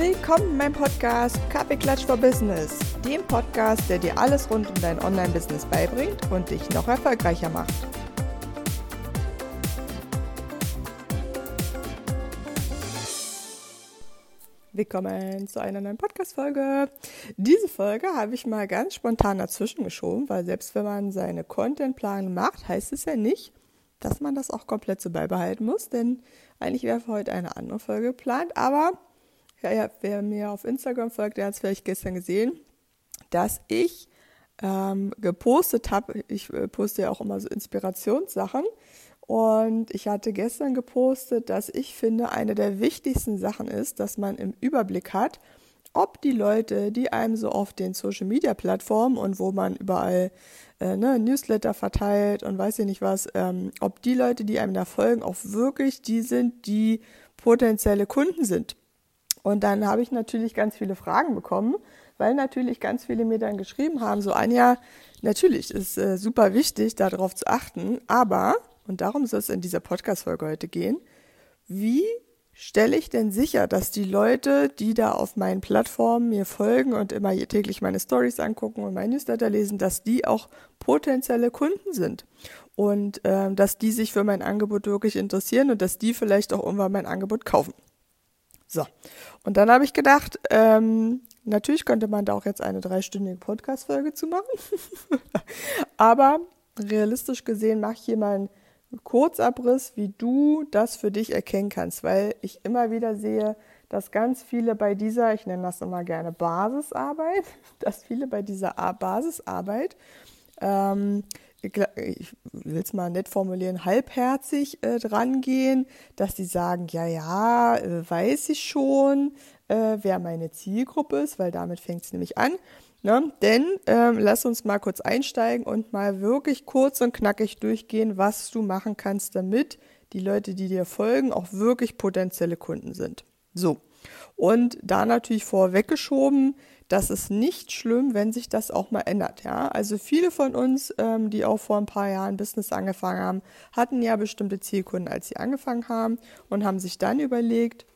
Willkommen in meinem Podcast Kaffeeklatsch for Business, dem Podcast, der dir alles rund um dein Online-Business beibringt und dich noch erfolgreicher macht. Willkommen zu einer neuen Podcast-Folge. Diese Folge habe ich mal ganz spontan dazwischen geschoben, weil selbst wenn man seine Contentplanung macht, heißt es ja nicht, dass man das auch komplett so beibehalten muss, denn eigentlich wäre für heute eine andere Folge geplant, aber ja, ja, wer mir auf Instagram folgt, der hat es vielleicht gestern gesehen, dass ich ähm, gepostet habe. Ich äh, poste ja auch immer so Inspirationssachen. Und ich hatte gestern gepostet, dass ich finde, eine der wichtigsten Sachen ist, dass man im Überblick hat, ob die Leute, die einem so auf den Social Media Plattformen und wo man überall äh, ne, Newsletter verteilt und weiß ich nicht was, ähm, ob die Leute, die einem da folgen, auch wirklich die sind, die potenzielle Kunden sind. Und dann habe ich natürlich ganz viele Fragen bekommen, weil natürlich ganz viele mir dann geschrieben haben, so Anja, natürlich ist äh, super wichtig, darauf zu achten, aber, und darum soll es in dieser Podcast-Folge heute gehen, wie stelle ich denn sicher, dass die Leute, die da auf meinen Plattformen mir folgen und immer täglich meine Stories angucken und mein Newsletter lesen, dass die auch potenzielle Kunden sind und äh, dass die sich für mein Angebot wirklich interessieren und dass die vielleicht auch irgendwann mein Angebot kaufen. So, und dann habe ich gedacht, ähm, natürlich könnte man da auch jetzt eine dreistündige Podcast-Folge zu machen, aber realistisch gesehen mache ich hier mal einen Kurzabriss, wie du das für dich erkennen kannst, weil ich immer wieder sehe, dass ganz viele bei dieser, ich nenne das immer gerne Basisarbeit, dass viele bei dieser Basisarbeit ähm, ich will es mal nett formulieren, halbherzig äh, drangehen, dass sie sagen, ja, ja, äh, weiß ich schon, äh, wer meine Zielgruppe ist, weil damit fängt es nämlich an. Ne? Denn ähm, lass uns mal kurz einsteigen und mal wirklich kurz und knackig durchgehen, was du machen kannst, damit die Leute, die dir folgen, auch wirklich potenzielle Kunden sind. So. Und da natürlich vorweggeschoben, das ist nicht schlimm, wenn sich das auch mal ändert. Ja? Also viele von uns, ähm, die auch vor ein paar Jahren Business angefangen haben, hatten ja bestimmte Zielkunden, als sie angefangen haben und haben sich dann überlegt,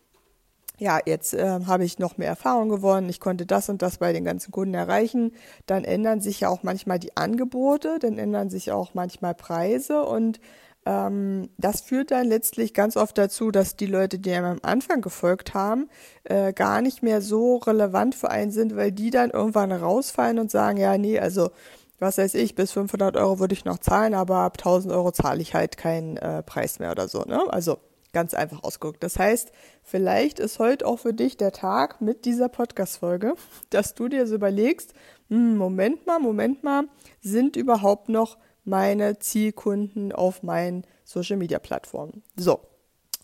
ja, jetzt äh, habe ich noch mehr Erfahrung gewonnen, ich konnte das und das bei den ganzen Kunden erreichen. Dann ändern sich ja auch manchmal die Angebote, dann ändern sich auch manchmal Preise und ähm, das führt dann letztlich ganz oft dazu, dass die Leute, die einem am Anfang gefolgt haben, äh, gar nicht mehr so relevant für einen sind, weil die dann irgendwann rausfallen und sagen, ja, nee, also was weiß ich, bis 500 Euro würde ich noch zahlen, aber ab 1000 Euro zahle ich halt keinen äh, Preis mehr oder so. Ne? Also ganz einfach ausgedrückt. Das heißt, vielleicht ist heute auch für dich der Tag mit dieser Podcast-Folge, dass du dir so überlegst, hm, Moment mal, Moment mal, sind überhaupt noch meine Zielkunden auf meinen Social Media Plattformen. So.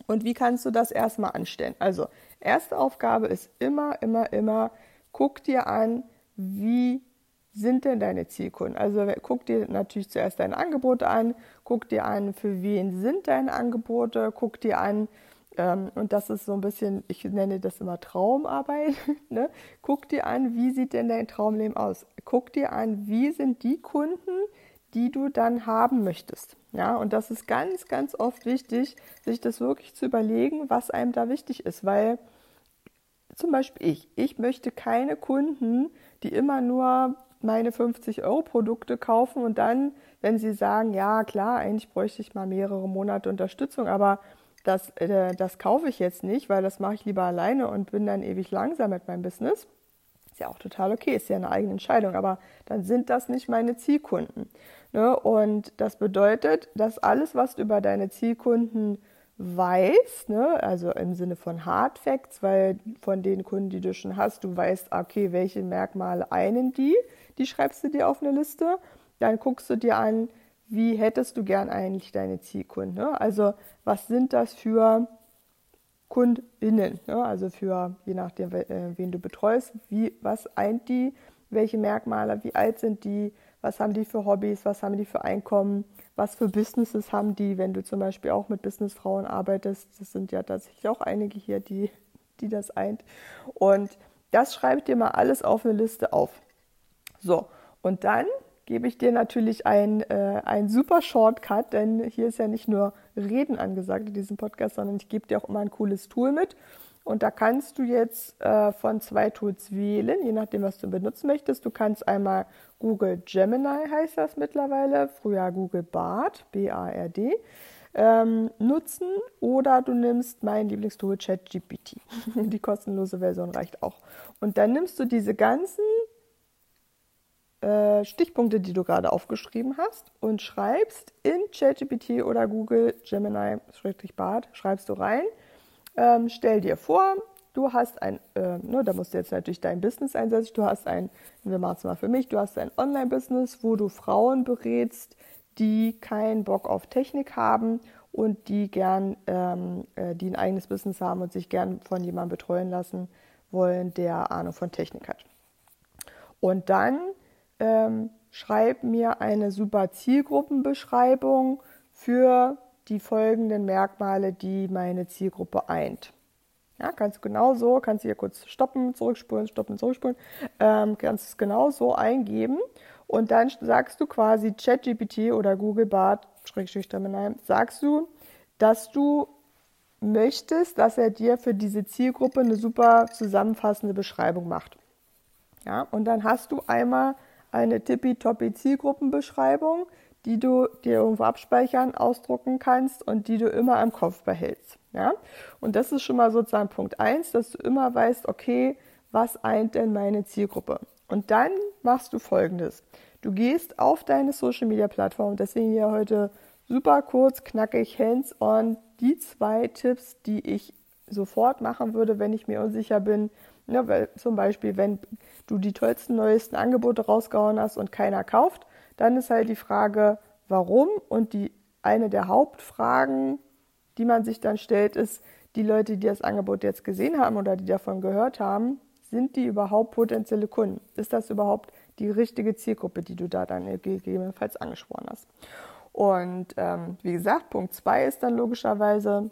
Und wie kannst du das erstmal anstellen? Also, erste Aufgabe ist immer, immer, immer, guck dir an, wie sind denn deine Zielkunden? Also guck dir natürlich zuerst deine Angebote an, guck dir an, für wen sind deine Angebote, guck dir an, ähm, und das ist so ein bisschen, ich nenne das immer Traumarbeit, ne? guck dir an, wie sieht denn dein Traumleben aus? Guck dir an, wie sind die Kunden, die du dann haben möchtest. Ja, und das ist ganz, ganz oft wichtig, sich das wirklich zu überlegen, was einem da wichtig ist, weil zum Beispiel ich, ich möchte keine Kunden, die immer nur meine 50 Euro Produkte kaufen und dann, wenn sie sagen, ja klar, eigentlich bräuchte ich mal mehrere Monate Unterstützung, aber das, äh, das kaufe ich jetzt nicht, weil das mache ich lieber alleine und bin dann ewig langsam mit meinem Business. Ist ja auch total okay, ist ja eine eigene Entscheidung, aber dann sind das nicht meine Zielkunden. Ne? Und das bedeutet, dass alles, was du über deine Zielkunden weißt, ne, also im Sinne von Hard Facts, weil von den Kunden, die du schon hast, du weißt, okay, welche Merkmale einen die, die schreibst du dir auf eine Liste, dann guckst du dir an, wie hättest du gern eigentlich deine Zielkunden. Ne? Also was sind das für KundInnen, ne? also für, je nachdem, äh, wen du betreust, wie, was eint die, welche Merkmale, wie alt sind die, was haben die für Hobbys, was haben die für Einkommen, was für Businesses haben die, wenn du zum Beispiel auch mit Businessfrauen arbeitest. Das sind ja tatsächlich auch einige hier, die, die das eint. Und das schreibe ich dir mal alles auf eine Liste auf. So, und dann gebe ich dir natürlich ein, äh, ein super Shortcut, denn hier ist ja nicht nur Reden angesagt in diesem Podcast, sondern ich gebe dir auch immer ein cooles Tool mit. Und da kannst du jetzt äh, von zwei Tools wählen, je nachdem, was du benutzen möchtest. Du kannst einmal Google Gemini, heißt das mittlerweile, früher Google Bard, B-A-R-D, ähm, nutzen oder du nimmst mein Lieblingstool ChatGPT. Die kostenlose Version reicht auch. Und dann nimmst du diese ganzen äh, Stichpunkte, die du gerade aufgeschrieben hast und schreibst in ChatGPT oder Google Gemini, Bart, schreibst du rein, ähm, stell dir vor, du hast ein, äh, ne, da musst du jetzt natürlich dein Business einsetzen, du hast ein, wir machen es mal für mich, du hast ein Online-Business, wo du Frauen berätst, die keinen Bock auf Technik haben und die gern, ähm, äh, die ein eigenes Business haben und sich gern von jemandem betreuen lassen wollen, der Ahnung von Technik hat. Und dann ähm, schreib mir eine super Zielgruppenbeschreibung für die folgenden Merkmale, die meine Zielgruppe eint. Ja, kannst du genau so, kannst du hier kurz stoppen, zurückspulen, stoppen, zurückspulen, ähm, kannst es genau so eingeben und dann sagst du quasi ChatGPT oder Google Bart, Schrägstrich sagst du, dass du möchtest, dass er dir für diese Zielgruppe eine super zusammenfassende Beschreibung macht. Ja, und dann hast du einmal eine tippitoppi Zielgruppenbeschreibung, die du dir irgendwo abspeichern, ausdrucken kannst und die du immer im Kopf behältst. Ja? Und das ist schon mal sozusagen Punkt eins, dass du immer weißt, okay, was eint denn meine Zielgruppe? Und dann machst du folgendes. Du gehst auf deine Social Media Plattform, deswegen hier heute super kurz, knackig, hands on, die zwei Tipps, die ich sofort machen würde, wenn ich mir unsicher bin. Ja, weil zum Beispiel, wenn du die tollsten, neuesten Angebote rausgehauen hast und keiner kauft, dann ist halt die Frage, warum? Und die eine der Hauptfragen, die man sich dann stellt, ist, die Leute, die das Angebot jetzt gesehen haben oder die davon gehört haben, sind die überhaupt potenzielle Kunden? Ist das überhaupt die richtige Zielgruppe, die du da dann gegebenenfalls angesprochen hast? Und ähm, wie gesagt, Punkt 2 ist dann logischerweise,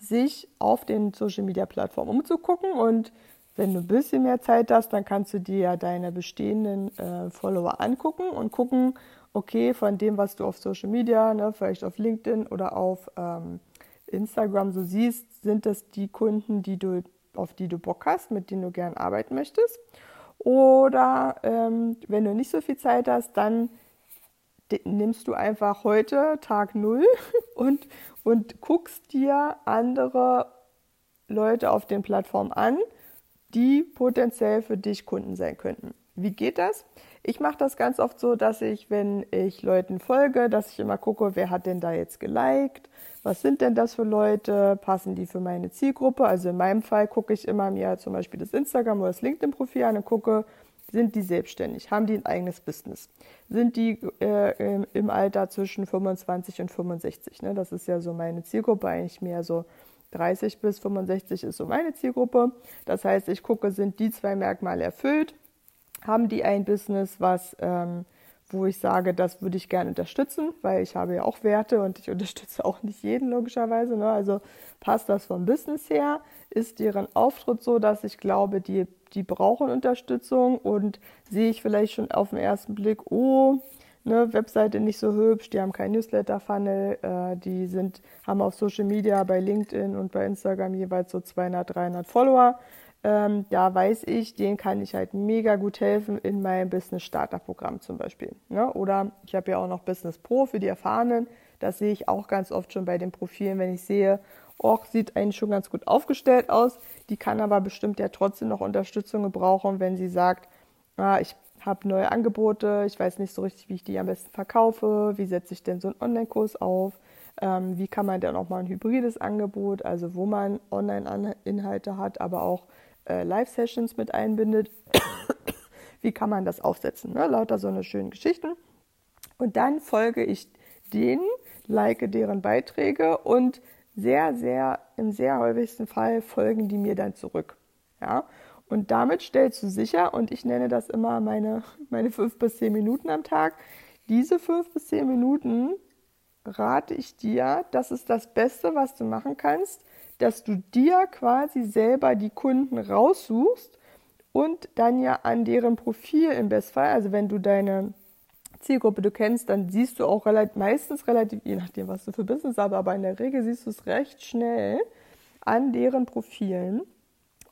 sich auf den Social Media Plattformen umzugucken und wenn du ein bisschen mehr Zeit hast, dann kannst du dir ja deine bestehenden äh, Follower angucken und gucken, okay, von dem, was du auf Social Media, ne, vielleicht auf LinkedIn oder auf ähm, Instagram so siehst, sind das die Kunden, die du, auf die du Bock hast, mit denen du gern arbeiten möchtest. Oder ähm, wenn du nicht so viel Zeit hast, dann nimmst du einfach heute Tag null und, und guckst dir andere Leute auf den Plattformen an die potenziell für dich Kunden sein könnten. Wie geht das? Ich mache das ganz oft so, dass ich, wenn ich Leuten folge, dass ich immer gucke, wer hat denn da jetzt geliked? Was sind denn das für Leute? Passen die für meine Zielgruppe? Also in meinem Fall gucke ich immer mir zum Beispiel das Instagram oder das LinkedIn-Profil an und gucke, sind die selbstständig? Haben die ein eigenes Business? Sind die äh, im Alter zwischen 25 und 65? Ne? Das ist ja so meine Zielgruppe, eigentlich mehr so 30 bis 65 ist so meine Zielgruppe. Das heißt, ich gucke, sind die zwei Merkmale erfüllt? Haben die ein Business, was, ähm, wo ich sage, das würde ich gerne unterstützen, weil ich habe ja auch Werte und ich unterstütze auch nicht jeden logischerweise. Ne? Also passt das vom Business her? Ist deren Auftritt so, dass ich glaube, die, die brauchen Unterstützung und sehe ich vielleicht schon auf den ersten Blick, oh, ne, Webseite nicht so hübsch, die haben kein Newsletter-Funnel, äh, die sind, haben auf Social Media bei LinkedIn und bei Instagram jeweils so 200, 300 Follower. Ähm, da weiß ich, denen kann ich halt mega gut helfen in meinem Business Starter Programm zum Beispiel. Ne? Oder ich habe ja auch noch Business Pro für die Erfahrenen. Das sehe ich auch ganz oft schon bei den Profilen, wenn ich sehe, oh, sieht eigentlich schon ganz gut aufgestellt aus. Die kann aber bestimmt ja trotzdem noch Unterstützung gebrauchen, wenn sie sagt, ah, ich habe neue Angebote, ich weiß nicht so richtig, wie ich die am besten verkaufe, wie setze ich denn so einen Online-Kurs auf, ähm, wie kann man denn auch mal ein hybrides Angebot, also wo man Online-Inhalte hat, aber auch äh, Live-Sessions mit einbindet, wie kann man das aufsetzen, ne? lauter so eine schönen Geschichten. Und dann folge ich denen, like deren Beiträge und sehr, sehr, im sehr häufigsten Fall folgen die mir dann zurück. Ja, und damit stellst du sicher, und ich nenne das immer meine, meine fünf bis zehn Minuten am Tag, diese fünf bis zehn Minuten rate ich dir, das ist das Beste, was du machen kannst, dass du dir quasi selber die Kunden raussuchst und dann ja an deren Profil im Bestfall, also wenn du deine Zielgruppe du kennst, dann siehst du auch relativ, meistens relativ, je nachdem, was du für Business hast, aber in der Regel siehst du es recht schnell an deren Profilen,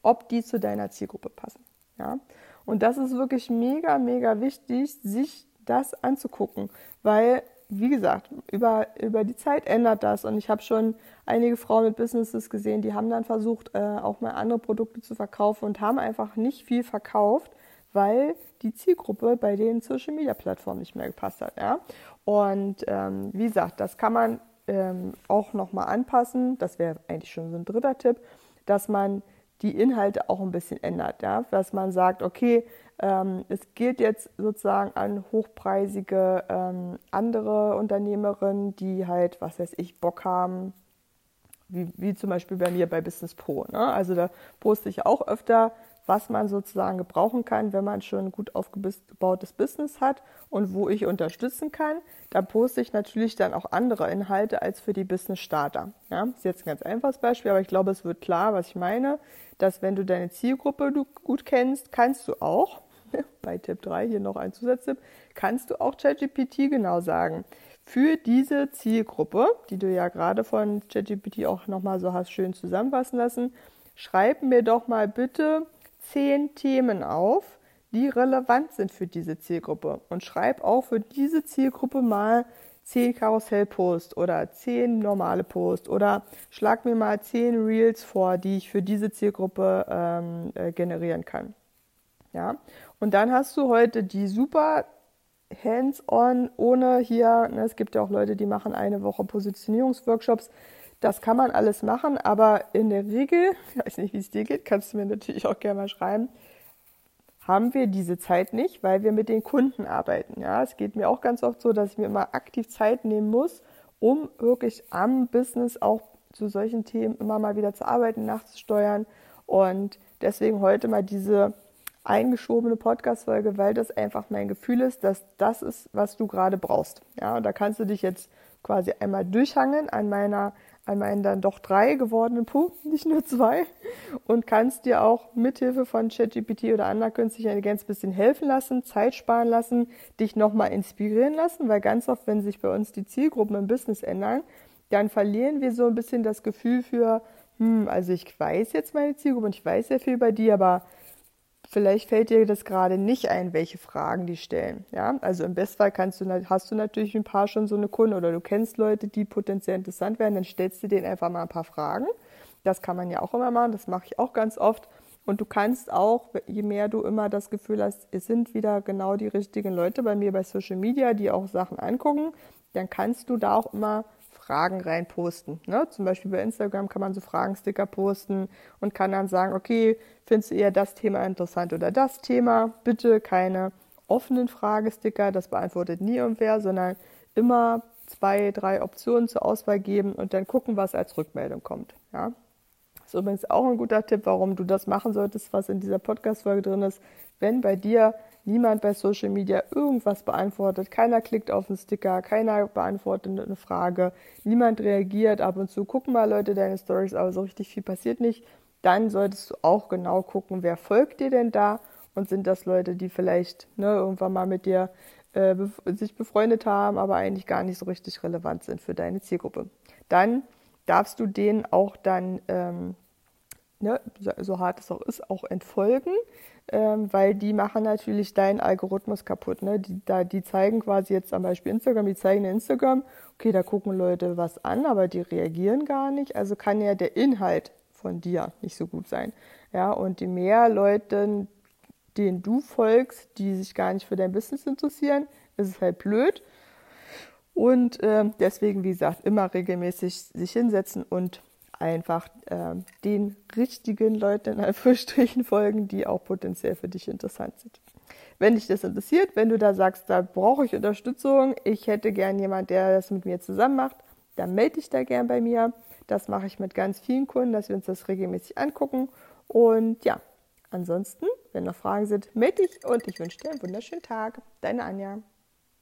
ob die zu deiner Zielgruppe passen. Ja? Und das ist wirklich mega, mega wichtig, sich das anzugucken, weil wie gesagt, über, über die Zeit ändert das. Und ich habe schon einige Frauen mit Businesses gesehen, die haben dann versucht, äh, auch mal andere Produkte zu verkaufen und haben einfach nicht viel verkauft, weil die Zielgruppe bei den Social Media Plattformen nicht mehr gepasst hat. Ja? Und ähm, wie gesagt, das kann man ähm, auch nochmal anpassen. Das wäre eigentlich schon so ein dritter Tipp, dass man die Inhalte auch ein bisschen ändert. Ja? Dass man sagt, okay, ähm, es geht jetzt sozusagen an hochpreisige ähm, andere Unternehmerinnen, die halt, was weiß ich, Bock haben, wie, wie zum Beispiel bei mir bei Business Pro. Ne? Also da poste ich auch öfter, was man sozusagen gebrauchen kann, wenn man schon ein gut aufgebautes Business hat und wo ich unterstützen kann. Da poste ich natürlich dann auch andere Inhalte als für die Business Starter. Ja? Ist jetzt ein ganz einfaches Beispiel, aber ich glaube, es wird klar, was ich meine dass wenn du deine Zielgruppe gut kennst, kannst du auch, bei Tipp 3 hier noch ein Zusatztipp, kannst du auch ChatGPT genau sagen. Für diese Zielgruppe, die du ja gerade von ChatGPT auch nochmal so hast schön zusammenfassen lassen, schreib mir doch mal bitte zehn Themen auf, die relevant sind für diese Zielgruppe. Und schreib auch für diese Zielgruppe mal 10 Karussell-Posts oder 10 normale Posts oder schlag mir mal 10 Reels vor, die ich für diese Zielgruppe ähm, äh, generieren kann. Ja, und dann hast du heute die super hands-on, ohne hier, ne, es gibt ja auch Leute, die machen eine Woche Positionierungsworkshops. Das kann man alles machen, aber in der Regel, ich weiß nicht, wie es dir geht, kannst du mir natürlich auch gerne mal schreiben, haben wir diese Zeit nicht, weil wir mit den Kunden arbeiten. Ja, es geht mir auch ganz oft so, dass ich mir immer aktiv Zeit nehmen muss, um wirklich am Business auch zu solchen Themen immer mal wieder zu arbeiten, nachzusteuern. Und deswegen heute mal diese eingeschobene Podcast-Folge, weil das einfach mein Gefühl ist, dass das ist, was du gerade brauchst. Ja, und da kannst du dich jetzt quasi einmal durchhangeln an meiner an meinen dann doch drei gewordenen Punkten, nicht nur zwei, und kannst dir auch mithilfe von ChatGPT oder anderer künstlicher Intelligenz ein bisschen helfen lassen, Zeit sparen lassen, dich nochmal inspirieren lassen, weil ganz oft, wenn sich bei uns die Zielgruppen im Business ändern, dann verlieren wir so ein bisschen das Gefühl für, hm, also ich weiß jetzt meine Zielgruppe und ich weiß sehr viel bei dir, aber Vielleicht fällt dir das gerade nicht ein, welche Fragen die stellen. Ja, also im Bestfall kannst du, hast du natürlich ein paar schon so eine Kunden oder du kennst Leute, die potenziell interessant werden, dann stellst du denen einfach mal ein paar Fragen. Das kann man ja auch immer machen, das mache ich auch ganz oft. Und du kannst auch, je mehr du immer das Gefühl hast, es sind wieder genau die richtigen Leute bei mir bei Social Media, die auch Sachen angucken, dann kannst du da auch immer Fragen rein posten. Ne? Zum Beispiel bei Instagram kann man so Fragensticker posten und kann dann sagen, okay, findest du eher das Thema interessant oder das Thema? Bitte keine offenen Fragesticker, das beantwortet nie irgendwer, sondern immer zwei, drei Optionen zur Auswahl geben und dann gucken, was als Rückmeldung kommt. Ja? Das ist übrigens auch ein guter Tipp, warum du das machen solltest, was in dieser Podcast-Folge drin ist. Wenn bei dir niemand bei Social Media irgendwas beantwortet, keiner klickt auf den Sticker, keiner beantwortet eine Frage, niemand reagiert, ab und zu. Gucken mal Leute deine Stories, aber so richtig viel passiert nicht, dann solltest du auch genau gucken, wer folgt dir denn da? Und sind das Leute, die vielleicht ne, irgendwann mal mit dir äh, bef sich befreundet haben, aber eigentlich gar nicht so richtig relevant sind für deine Zielgruppe. Dann darfst du denen auch dann, ähm, ne, so hart es auch ist, auch entfolgen ähm, weil die machen natürlich deinen Algorithmus kaputt. Ne? Die, da, die zeigen quasi jetzt zum Beispiel Instagram, die zeigen Instagram, okay, da gucken Leute was an, aber die reagieren gar nicht. Also kann ja der Inhalt von dir nicht so gut sein. Ja, und je mehr Leute, denen du folgst, die sich gar nicht für dein Business interessieren, ist es halt blöd. Und äh, deswegen, wie gesagt, immer regelmäßig sich hinsetzen und einfach äh, den richtigen Leuten in Anführungsstrichen folgen, die auch potenziell für dich interessant sind. Wenn dich das interessiert, wenn du da sagst, da brauche ich Unterstützung, ich hätte gern jemand, der das mit mir zusammen macht, dann melde dich da gern bei mir. Das mache ich mit ganz vielen Kunden, dass wir uns das regelmäßig angucken. Und ja, ansonsten, wenn noch Fragen sind, melde dich und ich wünsche dir einen wunderschönen Tag. Deine Anja.